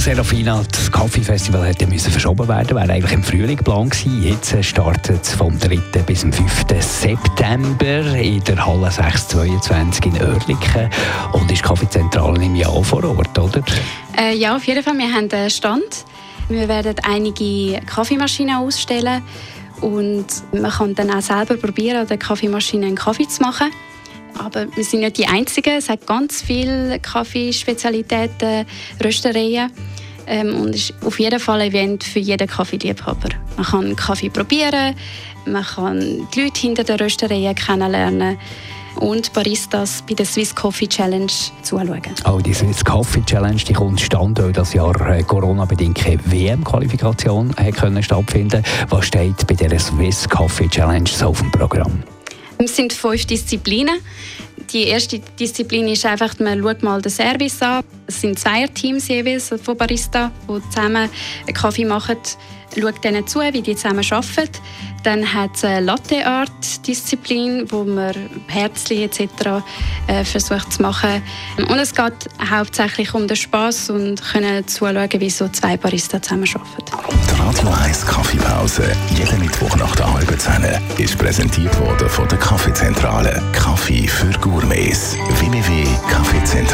Serafina, das Kaffeefestival hätte müssen verschoben werden, wäre eigentlich im Frühling geplant gewesen. Jetzt startet es vom 3. bis zum 5. September in der Halle 622 in Oerlikon und ist Kaffeezentrale im Jahr vor Ort, oder? Äh, ja, auf jeden Fall. Wir haben einen Stand. Wir werden einige Kaffeemaschinen ausstellen und man kann dann auch selber probieren, an der Kaffeemaschine einen Kaffee zu machen. Aber wir sind nicht die Einzigen. Es hat ganz viele Kaffeespezialitäten, Röstereien. Ähm, und ist auf jeden Fall ein Event für jeden Kaffeeliebhaber. Man kann Kaffee probieren, man kann die Leute hinter den Röstereien kennenlernen und Baristas bei der Swiss Coffee Challenge zuschauen. Oh, die Swiss Coffee Challenge die kommt stand, weil das Jahr äh, Corona-bedingt keine WM-Qualifikation stattfinden Was steht bei der Swiss Coffee Challenge so auf dem Programm? Es sind fünf Disziplinen. Die erste Disziplin ist einfach, man schaut mal den Service an. Es sind zwei Teams jeweils von Barista, die zusammen einen Kaffee machen. Schaut denen zu, wie die zusammen arbeiten. Dann hat es eine Latte Art Disziplin, wo man Herzli etc. Äh, versucht zu machen. Und es geht hauptsächlich um den Spaß und können zuschauen, wie so zwei Barista zusammen arbeiten. Die Radio 1 Kaffeepause, jeden Mittwoch nach der halben Zehn, ist präsentiert worden von der Kaffeezentrale. Kaffee für Gourmets.